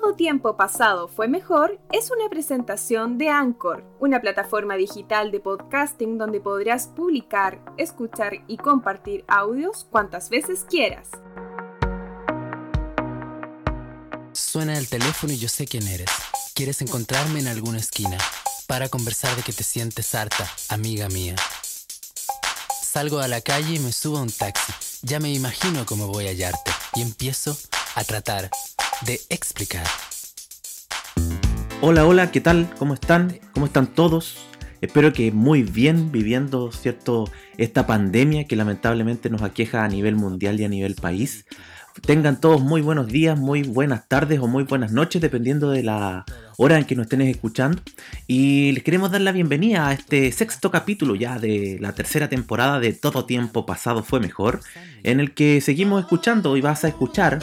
Todo tiempo pasado fue mejor es una presentación de Anchor, una plataforma digital de podcasting donde podrás publicar, escuchar y compartir audios cuantas veces quieras. Suena el teléfono y yo sé quién eres. Quieres encontrarme en alguna esquina para conversar de que te sientes harta, amiga mía. Salgo a la calle y me subo a un taxi. Ya me imagino cómo voy a hallarte y empiezo a tratar de explicar. Hola, hola, ¿qué tal? ¿Cómo están? ¿Cómo están todos? Espero que muy bien viviendo, ¿cierto? Esta pandemia que lamentablemente nos aqueja a nivel mundial y a nivel país. Tengan todos muy buenos días, muy buenas tardes o muy buenas noches, dependiendo de la hora en que nos estén escuchando. Y les queremos dar la bienvenida a este sexto capítulo ya de la tercera temporada de Todo Tiempo Pasado Fue Mejor, en el que seguimos escuchando y vas a escuchar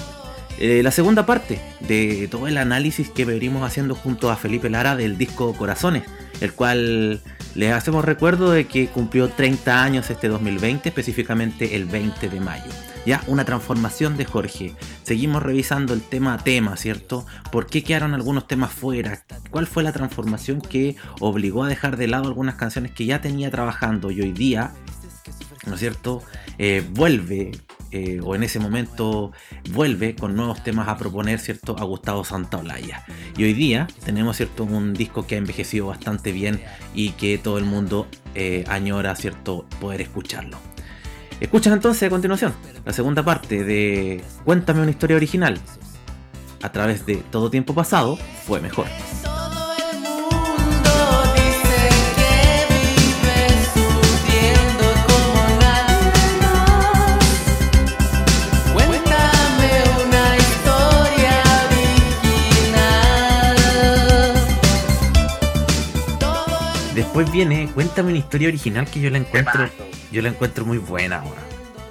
eh, la segunda parte de todo el análisis que venimos haciendo junto a Felipe Lara del disco Corazones, el cual les hacemos recuerdo de que cumplió 30 años este 2020, específicamente el 20 de mayo. Ya, una transformación de Jorge. Seguimos revisando el tema a tema, ¿cierto? ¿Por qué quedaron algunos temas fuera? ¿Cuál fue la transformación que obligó a dejar de lado algunas canciones que ya tenía trabajando y hoy día, ¿no es cierto? Eh, vuelve eh, o en ese momento vuelve con nuevos temas a proponer, ¿cierto? A Gustavo Santaolalla. Y hoy día tenemos, ¿cierto? Un disco que ha envejecido bastante bien y que todo el mundo eh, añora, ¿cierto? Poder escucharlo. Escuchas entonces a continuación la segunda parte de Cuéntame una historia original. A través de Todo Tiempo Pasado fue mejor. Después viene, cuéntame una historia original que yo la encuentro, yo la encuentro muy buena ahora.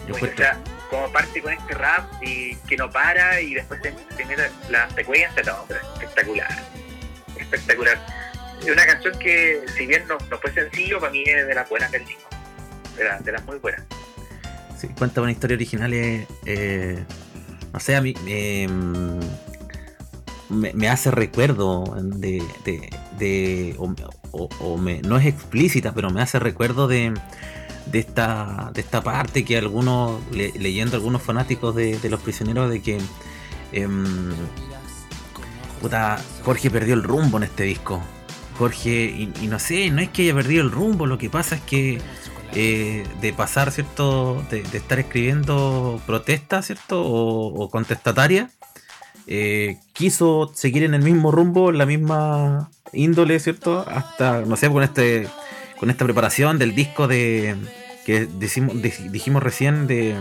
Yo como parte con este rap y que no para y después se, mete la secuencia, no, espectacular. Espectacular. Es una canción que, si bien no, no fue sencillo, para mí es de las buenas del disco. De, las muy buenas. Sí, cuéntame una historia original, eh, no sé, a mí em, me, hace recuerdo de, de, o, no es explícita, pero me hace recuerdo de, esta, parte que algunos, leyendo algunos fanáticos de, Los Prisioneros, de que em, Jorge perdió el rumbo en este disco. Jorge, y, no sé, no es que haya perdido el rumbo, lo que pasa es que eh, de pasar, ¿cierto? De, estar escribiendo protestas, ¿cierto? O, o contestataria, eh, quiso seguir en el mismo rumbo, la misma índole, ¿cierto? Hasta, no sé, con este con esta preparación del disco de que dijimos recién de,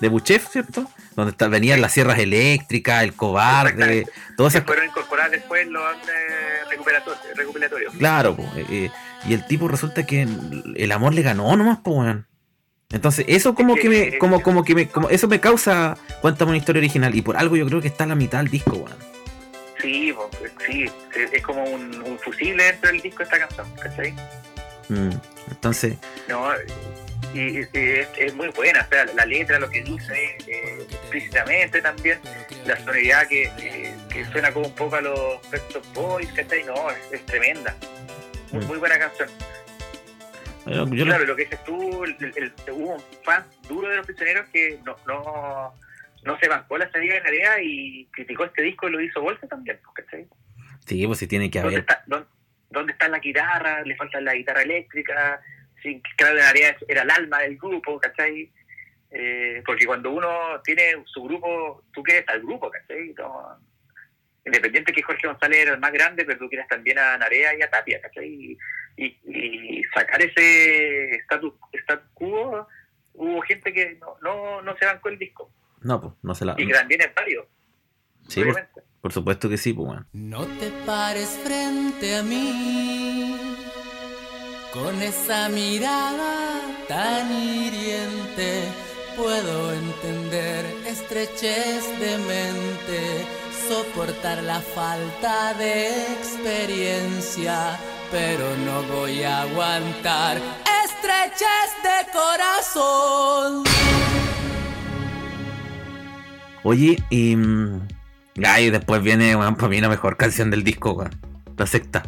de Buchef, ¿cierto? Donde está, venían las sierras eléctricas, el cobarde, todo eso. fueron incorporadas después los eh, recuperatorios. Claro, eh, y el tipo resulta que el amor le ganó nomás, pues, weón. Entonces, eso como que, me, como, como que me, como eso me causa, cuéntame una historia original, y por algo yo creo que está a la mitad del disco, weón. Sí, sí, es como un, fusible dentro del disco esta canción, ¿cachai? Mm, entonces... No, y, es, muy buena, o sea, la letra, lo que dice eh, explícitamente también, la sonoridad que, que, suena como un poco a los Pet Boys, ¿cachai? No, es, tremenda. Muy, mm. muy buena canción claro, lo que dices tú, el, hubo un fan duro de los prisioneros que no, no, no se bancó la salida de Narea y criticó este disco y lo hizo Bolsa también, ¿cachai? Sí, pues sí tiene que haber. ¿Dónde está, la guitarra? Le falta la guitarra eléctrica. Sí, claro, Narea era el alma del grupo, ¿cachai? Eh, porque cuando uno tiene su grupo, tú quieres al grupo, ¿cachai? independiente que Jorge González era el más grande, pero tú quieres también a Narea y a Tapia, ¿cachai? y, sacar ese status, status quo, hubo gente que no, no, no se bancó el disco. No, pues, no se la. Y también es varios. Sí, por, supuesto que sí, pues, bueno. No te pares frente a mí con esa mirada tan hiriente. Puedo entender estrechez de mente, soportar la falta de experiencia pero no voy a aguantar estreches de corazón. Oye, em, Ah, y después viene, para mí la mejor canción del disco, weón. La secta.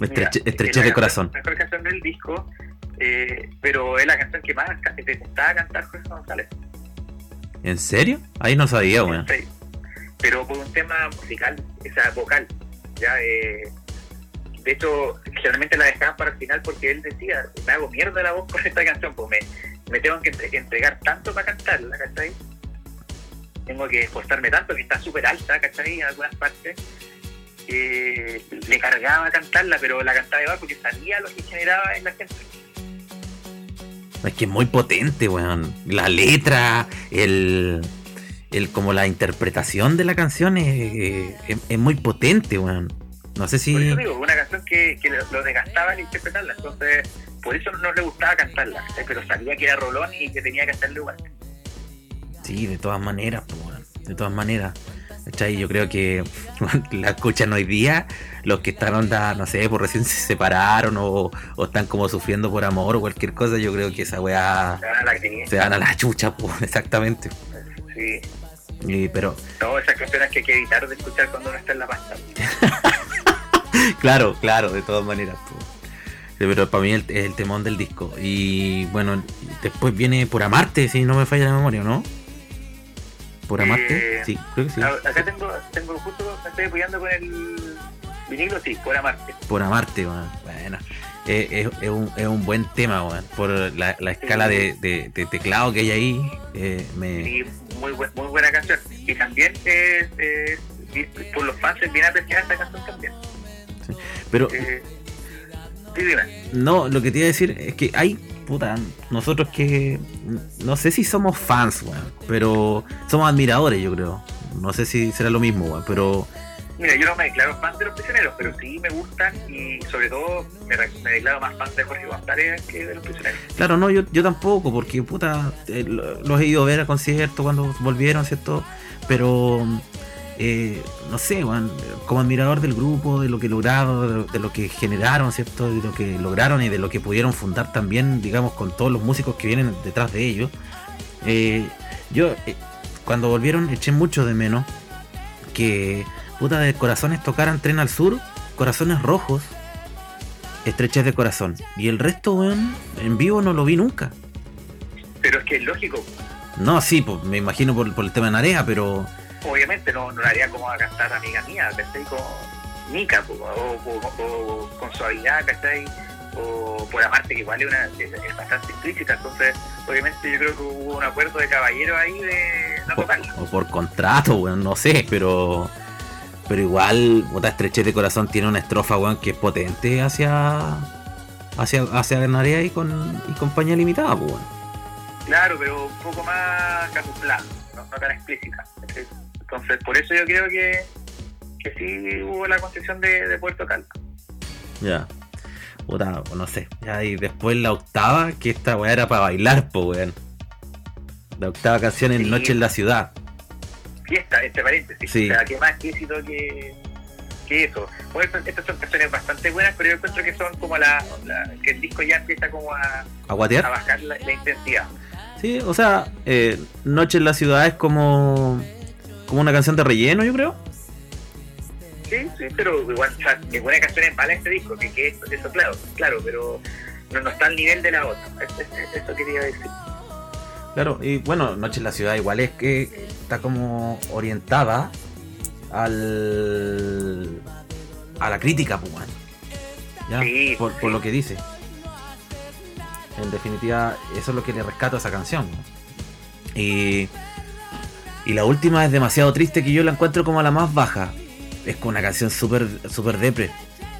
Estreche, Mira, de canción- corazón. La mejor canción del disco, eh, pero es la canción que más ca- detestaba cantar Jorge González. ¿En serio? Ahí no sabía, weón. Sí. Pero por un tema musical, o sea, vocal. Ya, eh, de hecho, generalmente la dejaban para el final porque él decía, me hago mierda la voz con esta canción, pues me, me tengo que entre- entregar tanto para cantarla, ¿cachai? Tengo que esforzarme tanto, que está súper alta, ¿cachai? En algunas partes. que le cargaba cantarla, pero la cantaba igual porque sabía lo que generaba en la gente. Es que es muy potente, weón. La letra, el, el como la interpretación de la canción es, es- es muy potente, weón. No sé Por si... eso digo, una canción que, que lo, desgastaba al interpretarla, entonces por eso no le gustaba cantarla, pero sabía que era rolón y que tenía que cantarla igual. Sí, de todas maneras, pues. De todas maneras. ¿Cachai? Yo creo que la escuchan hoy día los que están onda, no sé, por recién se separaron o, o están como sufriendo por amor o cualquier cosa. Yo creo que esa weá Se van a la chucha, pues, exactamente. sí. Y, pero, Todas esas canciones que hay que evitar de escuchar cuando uno está en la pasta. claro, claro, de todas maneras. pues. Pero para mí el- es el temón del disco. Y bueno, después viene Por Amarte, si no me falla la memoria, ¿no? Por Amarte, Eh, sí, creo que sí. Acá tengo, tengo justo, me estoy apoyando con el vinilo, sí, por amarte. Por amarte, weón. Bueno, eh, es, es un, es un buen tema, weón. Por la, la escala de, de- de teclado que hay ahí, eh, me... Sí, muy, buen- muy buena canción. Y también es, por los fans es bien apreciada esta canción también. Pero Eh, sí, dime. no, lo que te iba a decir es que hay, puta, nosotros que... No sé si somos fans, weón, pero somos admiradores, yo creo. No sé si será lo mismo, weón, pero... Mira, yo no me declaro fan de los prisioneros, pero sí me gustan y sobre todo me, declaro más fan de Jorge González que de los prisioneros. Claro, no, yo, yo tampoco, porque puta, eh, lo- los he ido a ver a conciertos cuando volvieron, ¿cierto? Pero, eh, no sé, weón, como admirador del grupo, de lo que lograron, de, de lo que generaron, ¿cierto? De lo que lograron y de lo que pudieron fundar también, digamos, con todos los músicos que vienen detrás de ellos. eh, yo, eh, cuando volvieron, eché mucho de menos que, puta, de corazones tocaran Tren al Sur, Corazones Rojos, Estrechez de Corazón. Y el resto, weón, en vivo no lo vi nunca. Pero es que es lógico, No, sí, pues, me imagino por, por el tema de Narea, pero. Obviamente no, no haría como a cantar amiga mía, ¿cachai? Con Nica, o, o- o con suavidad, ¿cachai? O por amarte, que igual es, una, es, bastante explícita, entonces obviamente yo creo que hubo un acuerdo de caballero ahí de no O, tocarla. o por contrato, weón, no sé, pero. Pero igual, puta, Estrechez de Corazón tiene una estrofa, weón, que es potente hacia. hacia, hacia y con y compañía limitada, weón. Claro, pero un poco más camuflada, no, no tan explícita. Entonces por eso yo creo que, que sí hubo la concesión de, de Puerto Calma. Ya. Puta, no sé. Ya, y después la octava, que esta weá era para bailar, po, weón. La octava canción en Sí. Noche en la Ciudad. fiesta, entre paréntesis. Sí. O sea, que más explícito que, que eso. Bueno, estas- son canciones bastante buenas, pero yo encuentro que son como la, la- que el disco ya empieza como a, ¿A a guatear? bajar la, la intensidad. Sí, o sea, eh, Noche en la Ciudad es como. Como una canción de relleno, yo creo. Sí, sí, pero igual, o sea, ninguna canción es mala este disco, que, que eso, eso claro, claro, pero no, no está al nivel de la otra. Es- es- Eso quería decir. Claro, y bueno, Noche en la Ciudad igual es que está como orientada al. a la crítica, pues. ¿Ya? Sí, por, por sí. lo que dice. En definitiva, eso es lo que le rescato a esa canción. ¿no? Y. Y la última es demasiado triste que yo la encuentro como la más baja. Es como una canción súper super depre.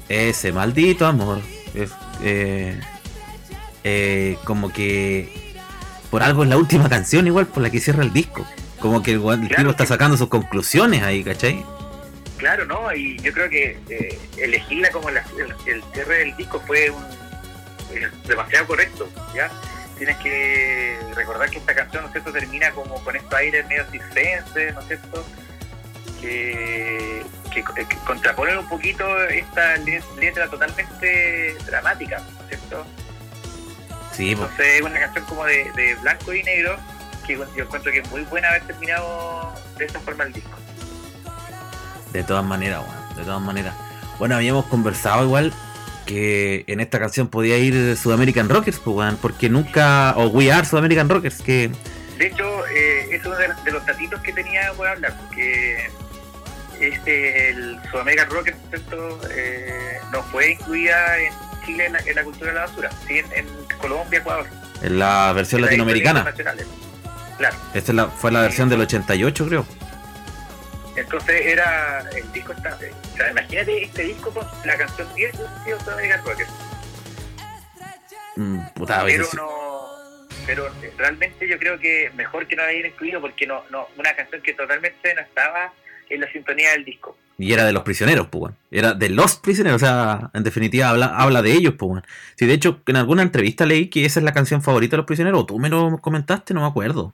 Ese maldito amor. Es, eh, eh, como que por algo es la última canción igual por la que cierra el disco. Como que el, el Claro está sacando sus conclusiones ahí, ¿cachai? Claro, ¿no? Y yo creo que eh, elegirla como la- el, el cierre del disco fue un, eh, demasiado correcto, ¿ya? Tienes que recordar que esta canción, ¿no es cierto?, termina como con estos aires medio circenses, ¿no es cierto?, que, que, que contraponen un poquito esta le- letra totalmente dramática, ¿no es cierto? Sí. Entonces es una canción como de, de blanco y negro que yo encuentro que es muy buena haber terminado de esa forma el disco. De todas maneras, bueno, de todas maneras. Bueno, habíamos conversado igual que en esta canción podía ir Sudamerican Rockers, pues, porque nunca. O We Are Sudamerican Rockers, que. De hecho, eh, es uno de, de los datitos que tenía por hablar, porque este, el Sudamerican Rockers. Eh, no fue incluida en Chile en la, en la cultura de la basura, sí en, en Colombia, Ecuador. En la versión en latinoamericana. nacionales. Claro. Esta es la, fue la versión del 88, creo. Entonces era el disco está, o sea, imagínate este disco con la canción 10 de Sudamerican Rockers. Mm, puta, pero veces- no pero realmente yo creo que mejor que no la hayan incluido porque no no una canción que totalmente no estaba en la sintonía del disco Y era de los prisioneros, pues. Era de los prisioneros, o sea, en definitiva habla, habla de ellos, pues, weón. Sí, de hecho, en alguna entrevista leí que esa es la canción favorita de los prisioneros, o tú me lo comentaste, no me acuerdo.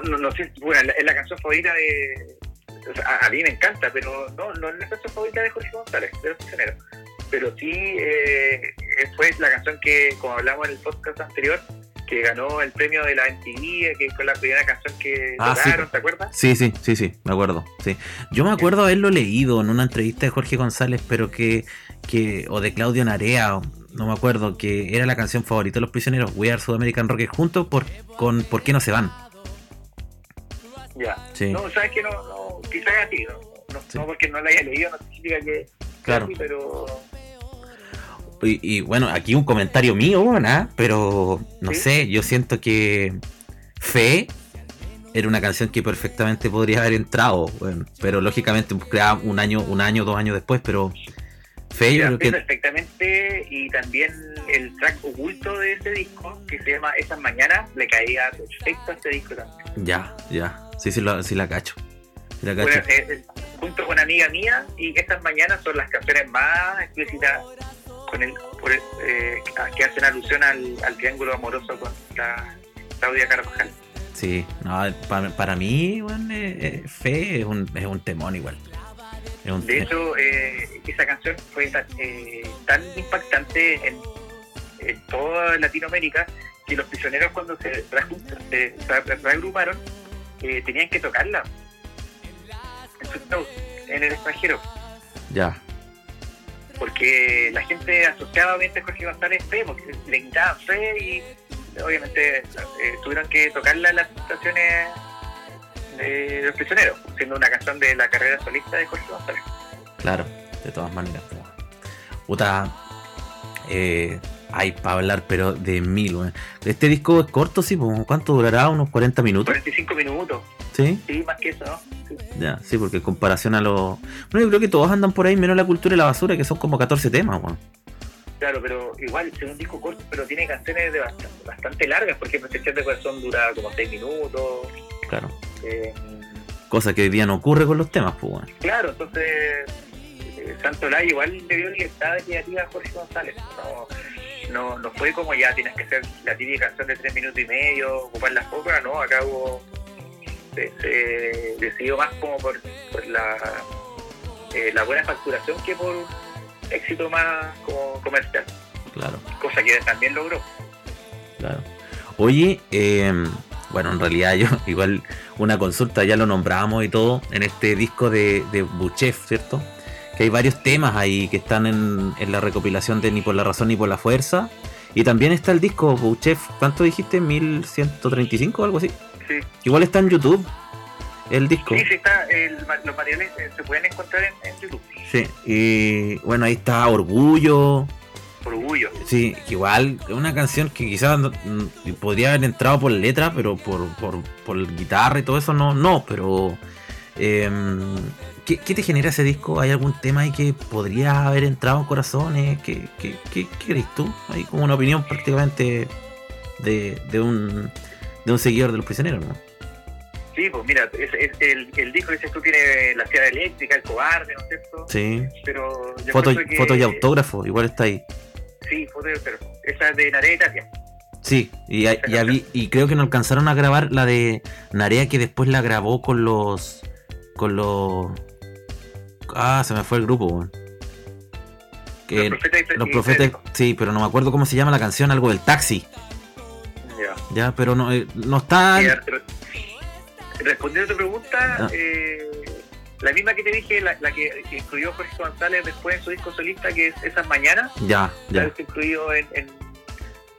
No no, no sé bueno es la canción favorita de o sea, a, mí me encanta pero no no es la canción favorita de Jorge González de los prisioneros pero sí eh, fue la canción que como hablamos en el podcast anterior que ganó el premio de la MTV que fue la primera canción que Ah, sí. ¿te acuerdas? Sí, sí, sí, sí, me acuerdo. Sí. Yo me acuerdo haberlo leído en una entrevista de Jorge González, pero que, que o de Claudio Narea, no me acuerdo, que era la canción favorita de los prisioneros, We Are Sudamerican Rockers, junto por, con ¿Por qué no se van? Ya Sí. no sabes que no, no quizás así no, no, Sí. no porque no la haya leído no significa que Claro. pero Y, y, bueno, aquí un comentario mío, bueno, ¿ah? pero no ¿Sí? sé, yo siento que Fe era una canción que perfectamente podría haber entrado, bueno, pero lógicamente creaba un año, un año, dos años después, pero Fe yo creo que perfectamente y también el track oculto de ese disco que se llama Esas Mañanas le caía perfecto a este disco también. ya, ya, sí, sí, la cacho. Sí la cacho. Bueno, eh, eh, junto con Amiga Mía y Estas Mañanas son las canciones más explícitas con el, por el- eh, que hacen alusión al, al triángulo amoroso con la Claudia Carvajal. Sí, no, para, para mí, bueno, eh, eh, Fe es un, es un temón igual. Un De hecho, eh, esa canción fue tan, eh, tan impactante en, en toda Latinoamérica que los prisioneros cuando se, reajuntan- se, se reagruparon eh, tenían que tocarla en sus shows en el extranjero ya, porque la gente asociaba obviamente a Jorge González fe porque le quitaban fe y obviamente eh, tuvieron que tocarla en las estaciones de los prisioneros siendo una canción de la carrera solista de Jorge González claro, de todas maneras. po. Puta, eh, hay para hablar, pero de mil, weón. Este disco es corto, sí, po, ¿cuánto durará? ¿Unos 40 minutos? 45 minutos Sí, sí más que eso ¿no? Sí. ya, sí, porque en comparación a los. Bueno, yo creo que todos andan por ahí, menos la cultura y la basura, que son como 14 temas, weón. Claro, pero igual es un disco corto, pero tiene canciones de bastante, bastante largas. Por ejemplo, Sección de Corazón dura como 6 minutos. Claro. eh, Cosa que hoy día no ocurre con los temas, pues, weón. claro, entonces eh, Santo Lai igual le dio libertad creativa a Jorge González. No, no, no fue como ya tienes que hacer la típica canción de 3 minutos y medio, ocupar las pocas, no, acá hubo. Se, se decidió más como por, por la, eh, la buena facturación que por éxito más como comercial, Claro. cosa que también logró. Claro. Oye, eh, bueno, en realidad yo igual una consulta, ya lo nombramos y todo, en este disco de, de Buchef, ¿cierto? Que hay varios temas ahí que están en, en la recopilación de Ni por la razón ni por la fuerza. Y también está el disco Buchef, ¿cuánto dijiste? ¿1135 o algo así? Sí. Igual está en YouTube, el disco. Sí, sí, está, el, los materiales eh, se pueden encontrar en, en YouTube, Sí, y bueno, ahí está Orgullo, orgullo. Sí, que igual una canción que quizás mm, podría haber entrado por letra, pero por, por, por guitarra y todo eso no, no, pero em, ¿qué, qué te genera ese disco? ¿Hay algún tema ahí que podría haber entrado en corazones? ¿Qué, qué, qué, qué crees tú? Hay como una opinión prácticamente de, de un de un seguidor de los prisioneros, ¿no? Sí, pues mira, es, es el, el disco que dices tú tiene la ciudad eléctrica, el cobarde, ¿no es cierto? Sí. Pero Fotos que- fotos y autógrafos, igual está ahí. Sí, fotos y autógrafos. Esa es de Narea. Sí, y, ya- ya vi- y creo que no alcanzaron a grabar la de Narea que después la grabó con los. con los. Ah, se me fue el grupo, weón. Que- los profetas, los profetas, sí, pero no me acuerdo cómo se llama la canción, algo del taxi, Ya. ya, pero no, eh, no está. Re- respondiendo a tu pregunta, Ah. eh, la misma que te dije, la, la que incluyó Jorge González después en su disco solista, que es Esas Mañanas, Ya, ya ya, está incluido en, en,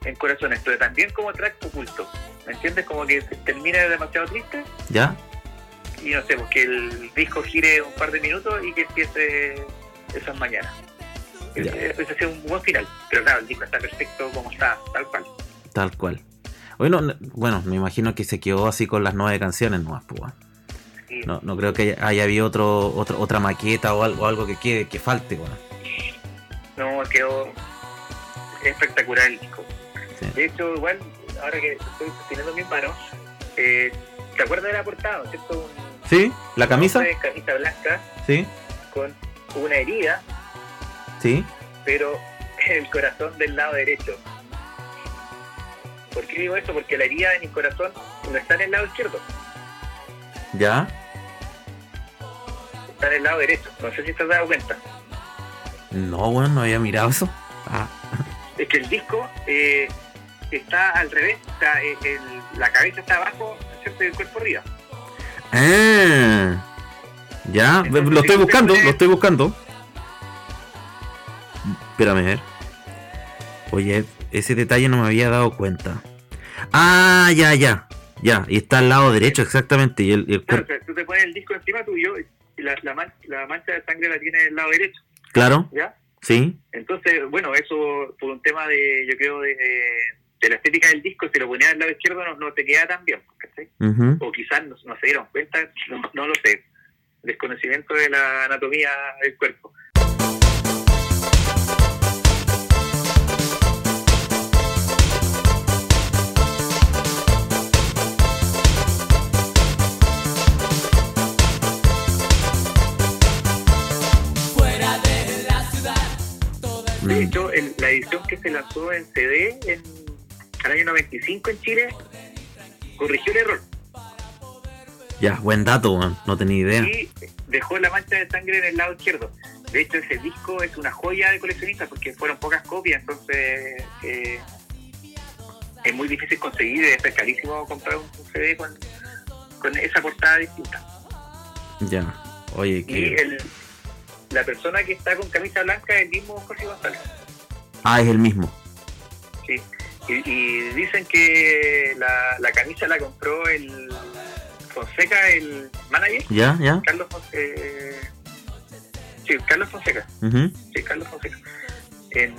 en Corazones, pero también como track oculto. ¿Me entiendes? Como que termina demasiado triste ya, y no sé, pues que el disco gire un par de minutos y que empiece Esas Mañanas. Ese es un buen final, pero claro, el disco está perfecto como está, tal cual. tal cual. Bueno, bueno, me imagino que se quedó así con las nueve canciones nomás, pues, No, no creo que haya, haya habido otro, otro, otra maqueta o algo, algo que quede, que falte, weón. No, quedó espectacular el disco. Sí. De hecho, igual, ahora que estoy teniendo mis manos, eh, ¿te acuerdas de la portada, cierto? ¿Sí? ¿La camisa? en camisa blanca Sí, con una herida, sí. pero en el corazón del lado derecho. ¿Por qué digo eso? Porque la herida en el corazón no está en el lado izquierdo, ¿Ya? está en el lado derecho. No sé si te has dado cuenta. No, bueno, no había mirado eso. Ah, Es que el disco eh, está al revés, está, eh, el- la cabeza está abajo, ¿cierto? Y el cuerpo arriba. Ah. ya, lo estoy buscando, lo estoy buscando. Espérame, a ver. Oye, ese detalle no me había dado cuenta. Ah, ya, ya. Ya, y está al lado derecho exactamente. Y el, el Claro, cuer- o sea, tú te pones el disco encima tuyo y la, la, man- la mancha de sangre la tiene del lado derecho, Claro, ¿ya? sí. Entonces, bueno, eso por un tema de, yo creo, de, de la estética del disco, si lo ponías del lado izquierdo no, no te queda tan bien. O quizás no, no se dieron cuenta, no, no lo sé. Desconocimiento de la anatomía del cuerpo. De Mm, hecho, el- la edición que se lanzó en CD en el año 95 en Chile corrigió el error Ya, buen dato, weón. No tenía idea. y dejó la mancha de sangre en el lado izquierdo. De hecho, ese disco es una joya de coleccionistas porque fueron pocas copias, entonces eh, es muy difícil conseguir, es carísimo comprar un CD con, con esa portada distinta. Ya. Oye, Y que. el, la persona que está con camisa blanca es el mismo Jorge González. Ah, es el mismo. Y, y dicen que la, la camisa la compró el Fonseca, el manager, ¿Ya? ¿Ya? Carlos Fonseca. Eh, sí, Carlos Fonseca. Ujú. Sí, Carlos Fonseca. En,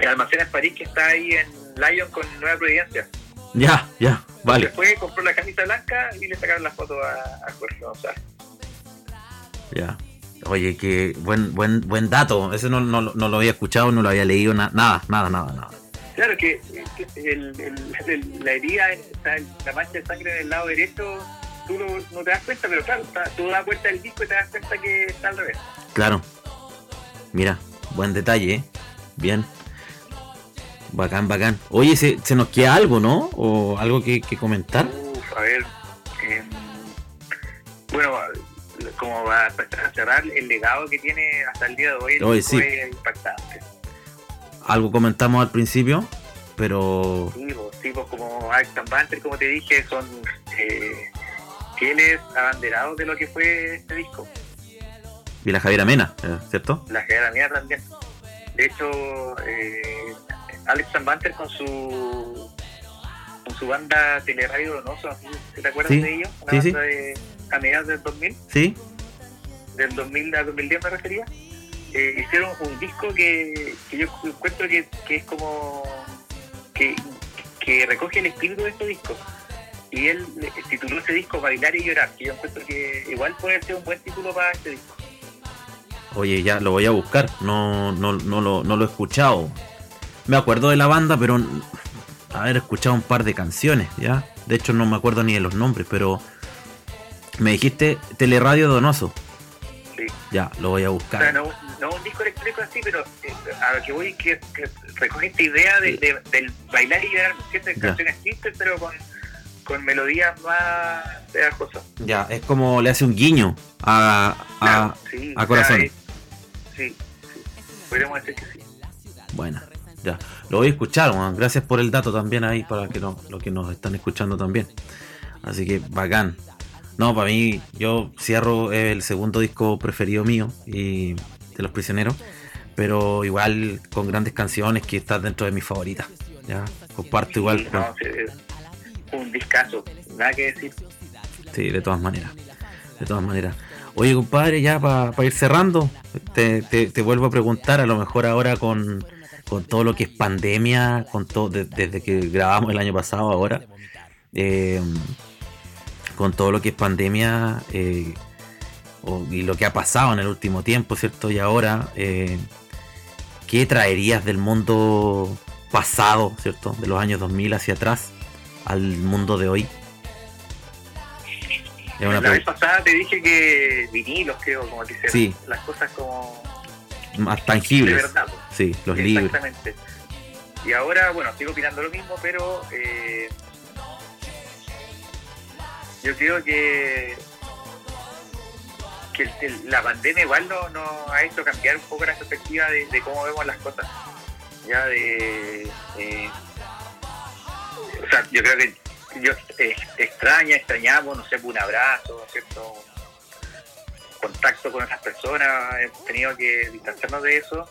en Almacenes París, que está ahí en Lyon con Nueva Providencia. Ya, ya. Vale. Después compró la camisa blanca y le sacaron la foto a, a Jorge González. Ya. Oye, que buen, buen, buen dato. Ese no, no, no lo había escuchado, no lo había leído, na- nada, nada, nada, nada. Claro que, el- el- el- la herida, está la mancha de sangre en el lado derecho, tú no te das cuenta, pero claro, está- tú das vuelta del disco y te das cuenta que está al revés. Claro. Mira, buen detalle, ¿eh? Bien. Bacán, bacán. Oye, ¿se, se nos queda algo, ¿no? ¿O algo que, que comentar? Uf, a ver. em, bueno, como va a cerrar el legado que tiene hasta el día de hoy, sí. es impactante. Algo comentamos al principio, pero... Sí, pues, tipos como Alex Banter, como te dije, son eh, fieles abanderados de lo que fue este disco. Y la Javiera Mena, eh, ¿cierto? La Gerard mía también. De hecho, eh, Alex Banter con su con su banda Teleradio Donoso, ¿te acuerdas Sí, de ellos? Una sí, sí. banda de a mediados del 2000, ¿Sí? Del 2000 al 2010 me refería. Eh, hicieron un disco que, que yo encuentro que, que es como que, que recoge el espíritu de este disco. Y él tituló ese disco Bailar y Llorar, que yo encuentro que igual puede ser un buen título para este disco. Oye, ya lo voy a buscar. No, no, no, lo, no lo he escuchado. Me acuerdo de la banda, pero haber escuchado un par de canciones, ¿ya? De hecho, no me acuerdo ni de los nombres, pero me dijiste Teleradio Donoso. Ya, lo voy a O sea, buscar. no, no un disco electrónico así, pero eh, a lo que voy que, que recoge esta idea de, de- del bailar y llorar, Ya. canciones tristes, pero con, con melodías más pegajosas. Ya, es como le hace un guiño a, a- Claro, sí, a corazón. sea, es- sí, sí, podríamos decir que sí. Bueno, ya. Lo voy a escuchar, weón. Gracias por el dato también ahí para que no, los que nos están escuchando también. Así que bacán. No, para mí, yo cierro eh, el segundo disco preferido mío y de los prisioneros. Pero igual con grandes canciones que está dentro de mis favoritas. Ya, comparto igual Sí, no, un discazo, nada que decir. Sí, de todas maneras. De todas maneras. Oye, compadre, ya para ir cerrando, te, te- te vuelvo a preguntar, a lo mejor ahora con, con todo lo que es pandemia, con todo, de- desde que grabamos el año pasado ahora, eh, con todo lo que es pandemia eh, o- y lo que ha pasado en el último tiempo, ¿cierto? Y ahora, eh, ¿qué traerías del mundo pasado, ¿cierto? De los años 2000 hacia atrás al mundo de hoy? La vez pasada te dije que vinilos, creo, como que se Sí. las cosas como más de tangibles. verdad. pues. Sí, los libros. Exactamente. Y ahora, bueno, sigo opinando lo mismo, pero eh, yo creo que, que la pandemia igual nos no ha hecho cambiar un poco la perspectiva de, cómo vemos las cosas. Ya de... eh, o sea, yo creo que yo eh, extraña, extrañamos, no sé, un abrazo, contacto con otras personas, hemos tenido que distanciarnos de eso,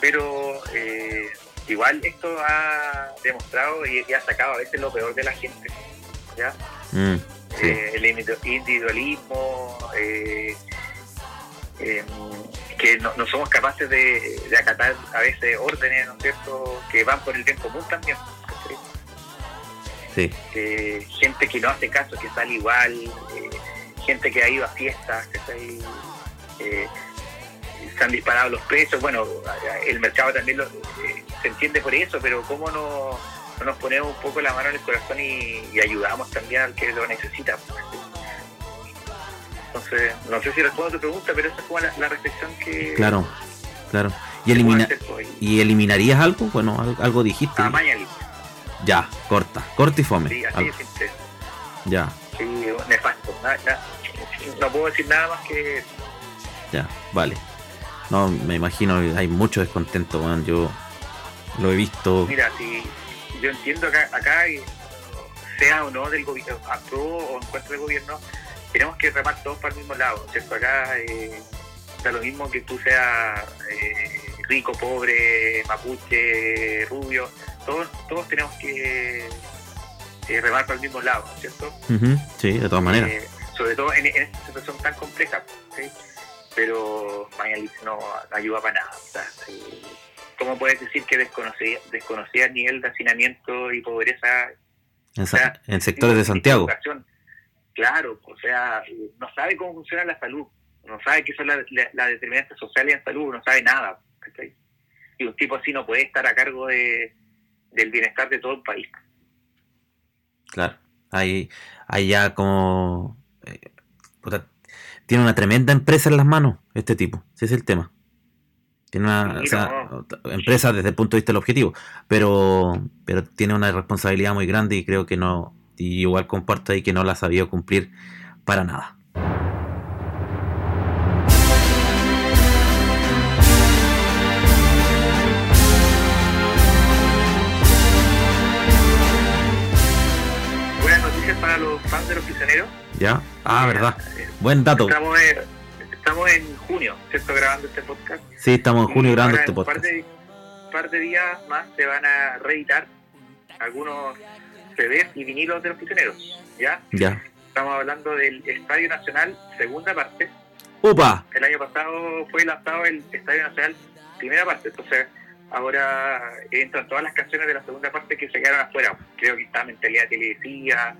pero eh, igual esto ha demostrado y, y ha sacado a veces lo peor de la gente, ¿ya? Mm, sí. Eh, el individu- individualismo, eh, eh, que no, no somos capaces de, de acatar a veces órdenes, ¿no es cierto?, que van por el bien común también. sí. gente que no hace caso, que sale igual, eh, gente que ha ido a fiestas, que está ahí, eh, se han disparado los precios, bueno, el mercado también lo- eh, se entiende por eso, pero cómo no nos ponemos un poco la mano en el corazón y, y ayudamos también al que lo necesita. Entonces, no sé si respondo a tu pregunta, pero esa es como la, la reflexión que... Claro, claro. ¿Y, elimina pues, y- ¿Y eliminarías algo? Bueno, al- algo dijiste. Ah, Ya, corta, corta y fome. sí, así Algo. Ya, Sí, nefasto. Nada- nada- no puedo decir nada más que ya, vale. No, me imagino hay mucho descontento, weón. Yo lo he visto. Mira, si yo entiendo acá, acá sea o no del gobierno, apruebo o en contra del gobierno, tenemos que remar todos para el mismo lado, ¿cierto? Acá eh, da lo mismo que tú seas eh, rico, pobre, mapuche, rubio, todos, todos tenemos que eh, remar para el mismo lado, ¿cierto? Sí, de todas maneras. Eh, sobre todo en, en esta situación tan compleja, ¿sí? pero Mañalich no ayuda para nada. eh, ¿Cómo puedes decir que desconocía, desconocía el nivel de hacinamiento y pobreza En, sa- sea, en sectores de Santiago. educación? Claro, o sea, no sabe cómo funciona la salud, no sabe qué son las la, las determinantes sociales en salud, no sabe nada. Y un tipo así no puede estar a cargo de, del bienestar de todo el país. Claro. Hay, hay ya como. eh, puta, tiene una tremenda empresa en las manos, este tipo. Ese es el tema. Tiene una Sí, o sea, no. empresa desde el punto de vista del objetivo, pero, pero tiene una responsabilidad muy grande y creo que no. Y igual comparto ahí que no la ha sabido cumplir para nada. Buenas noticias para los fans de los prisioneros. ¿Ya? Ah, verdad. Eh, Buen dato. Estamos en, estamos en junio, ¿cierto? Grabando este podcast. Sí, estamos en junio grabando este en un podcast. par de, par de días más se van a reeditar algunos CDs y vinilos de los prisioneros. ¿Ya? Ya. Estamos hablando del Estadio Nacional, segunda parte. ¡Upa! El año pasado fue lanzado el Estadio Nacional, primera parte. Entonces, ahora entran todas las canciones de la segunda parte que se quedaron afuera. Creo que está Mentalidad decía,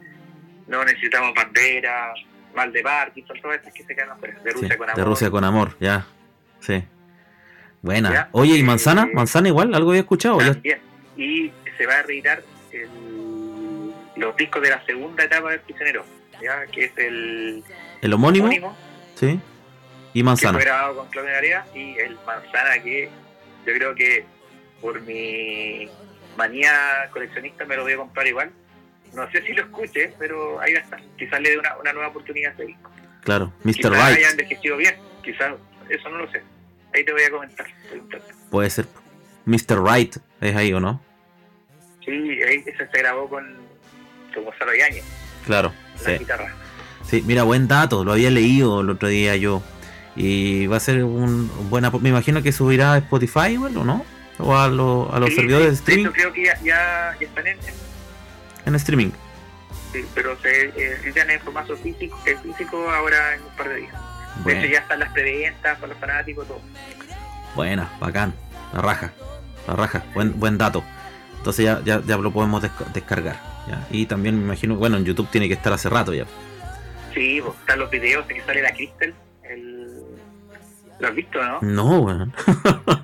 No necesitamos bandera, Mal de Parkinson, todas estas que se quedan afuera. De Rusia Sí, con amor. de Rusia con amor, ya. Sí. Buena. Ya. Oye, ¿y manzana? Eh, ¿Manzana igual? ¿Algo había escuchado? Ya-. Y se va a reeditar el- los discos de la segunda etapa del prisionero, ¿ya? que es el ¿El homónimo? homónimo, Sí. Y Manzana. Que fue grabado con Claudio Narea y el Manzana que yo creo que por mi manía coleccionista me lo voy a comprar igual. No sé si lo escuche, pero ahí va a estar. Quizás le dé una, una nueva oportunidad a ese disco. Claro, Mr. Quizás Right. haya envejecido bien, quizás eso no lo sé. Ahí te voy a comentar. Puede ser. Mr. Right es ahí, ¿o no? Sí, ahí ese se grabó con, con Gonzalo Yañez, Claro. la Sí. guitarra. Sí, mira, buen dato, lo había leído el otro día yo. Y va a ser un buena. Me imagino que subirá a Spotify igual, ¿o no? O a, lo- a los Sí, servidores de streaming. hecho, creo que ya, ya, ya están en, en- En streaming. sí, pero se eh, editan en formato físico, eh, físico ahora en un par de días. De Bueno, hecho ya están las preventas para los fanáticos, todo. buena, bacán. La raja. La raja. Buen, buen dato. Entonces ya, ya, ya lo podemos desca- descargar. ¿ya? Y también me imagino, bueno, en YouTube tiene que estar hace rato ya. Sí, pues, están los videos de que sale la Crystal. El... ¿Lo has visto, no? No, weón.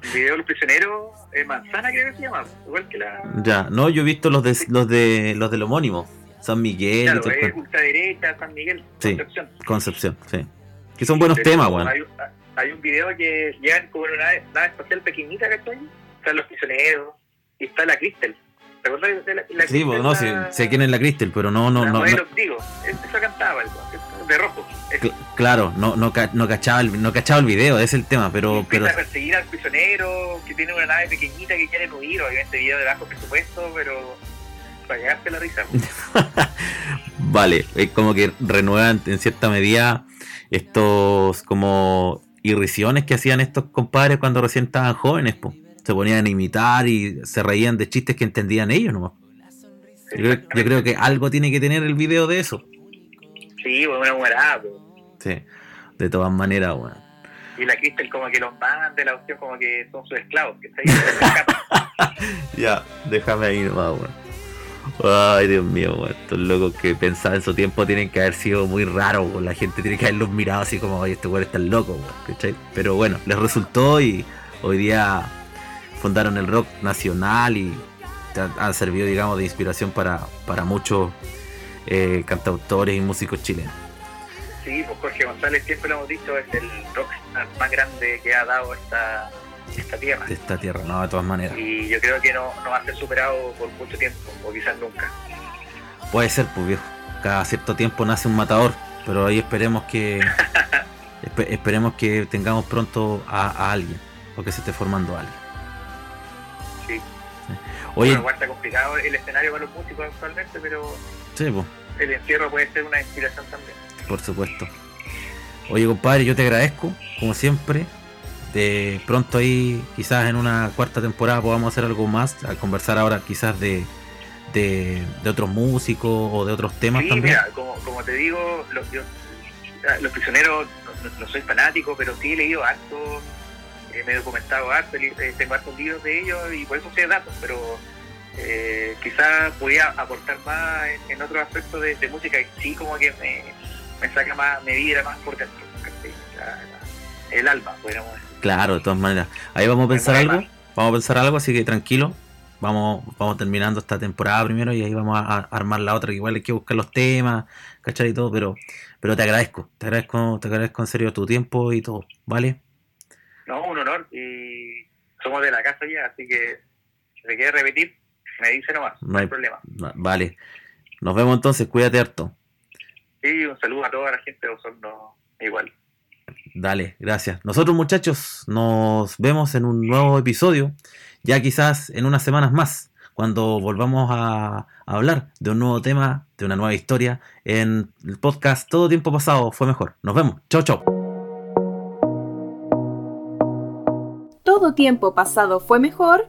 El video de los prisioneros, eh, Manzana creo que se llama, igual que la... Ya, no, yo he visto los de los de los del homónimo. San Miguel Claro, y el es cuento. ultraderecha, San Miguel, Sí. Concepción. Concepción, sí. Que son buenos Pero temas, weón. Hay, un- hay un video que llegan como en una nave, nave espacial pequeñita, ¿cachai? Están los prisioneros y está la Crystal. ¿Te acuerdas de la, la Sí, pues no, sé, la- sé quién es la Crystal, pero no, no, la no, no- digo, esa cantaba, algo, de rojo. Es- cl- claro, no, no, ca- no cachaba el, no cachaba el video, es el tema, pero, pero a perseguir al prisionero que tiene una nave pequeñita que quiere huir, obviamente video de bajo presupuesto, pero para la risa. vale, es como que renuevan en cierta medida estos como irrisiones que hacían estos compadres cuando recién estaban jóvenes, po. se ponían a imitar y se reían de chistes que entendían ellos nomás. Yo yo creo que algo tiene que tener el video de eso. Sí, bueno, una humorada, pues. Sí, de todas maneras, weón. Y la Crystal como que los manda de la opción como que son sus esclavos, que. Ya, déjame ahí nomás, weón. Ay, Dios mío, weón. Estos locos que pensaban en su tiempo tienen que haber sido muy raros. La gente tiene que haberlos mirado así como, oye, este weón está loco. ¿cachai? Pero bueno, les resultó y hoy día fundaron el rock nacional y han, han servido, digamos, de inspiración para, para muchos eh, cantautores y músicos chilenos. Sí, pues Jorge González siempre lo hemos dicho, es el rockstar más grande que ha dado esta, esta tierra. De esta tierra, no, de todas maneras. Y yo creo que no, no va a ser superado por mucho tiempo, o quizás nunca. Puede ser, pues viejo. Cada cierto tiempo nace un matador, pero ahí esperemos que espe- esperemos que tengamos pronto a, a alguien, o que se esté formando alguien. Sí. Oye, Bueno, está complicado el escenario para los músicos actualmente, pero sí, pues, el encierro puede ser una inspiración también. por supuesto. Oye, compadre, yo te agradezco, como siempre. De pronto ahí, quizás en una cuarta temporada podamos hacer algo más, a conversar ahora quizás de, de, de otros músicos o de otros temas Sí, también. mira, como, como te digo, los, yo- los prisioneros, no, soy fanático, pero sí he leído harto, eh, me he documentado harto, eh, tengo hartos libros de ellos y por eso sé datos, pero eh, quizás podía aportar más en, en otros aspectos de, de música y sí como que me, me saca más, me vibra más por dentro, la- el alma, podríamos decir. Claro, de todas maneras. Ahí vamos a pensar algo. más. Vamos a pensar algo, así que tranquilo. Vamos, vamos terminando esta temporada primero y ahí vamos a, a armar la otra, que igual hay que buscar los temas, ¿cachai? Y todo, pero, pero te agradezco, te agradezco, te agradezco en serio tu tiempo y todo, ¿vale? No, un honor y somos de la casa ya, así que si me quiere repetir, me dice nomás, no, No hay problema. Va- Vale. Nos vemos entonces, cuídate harto. Sí, un saludo a toda la gente de Osorno igual. Dale, gracias. Nosotros muchachos nos vemos en un nuevo episodio, ya quizás en unas semanas más, cuando volvamos a, a hablar de un nuevo tema, de una nueva historia, en el podcast Todo Tiempo Pasado fue mejor. Nos vemos. Chau, chau. Todo tiempo pasado fue mejor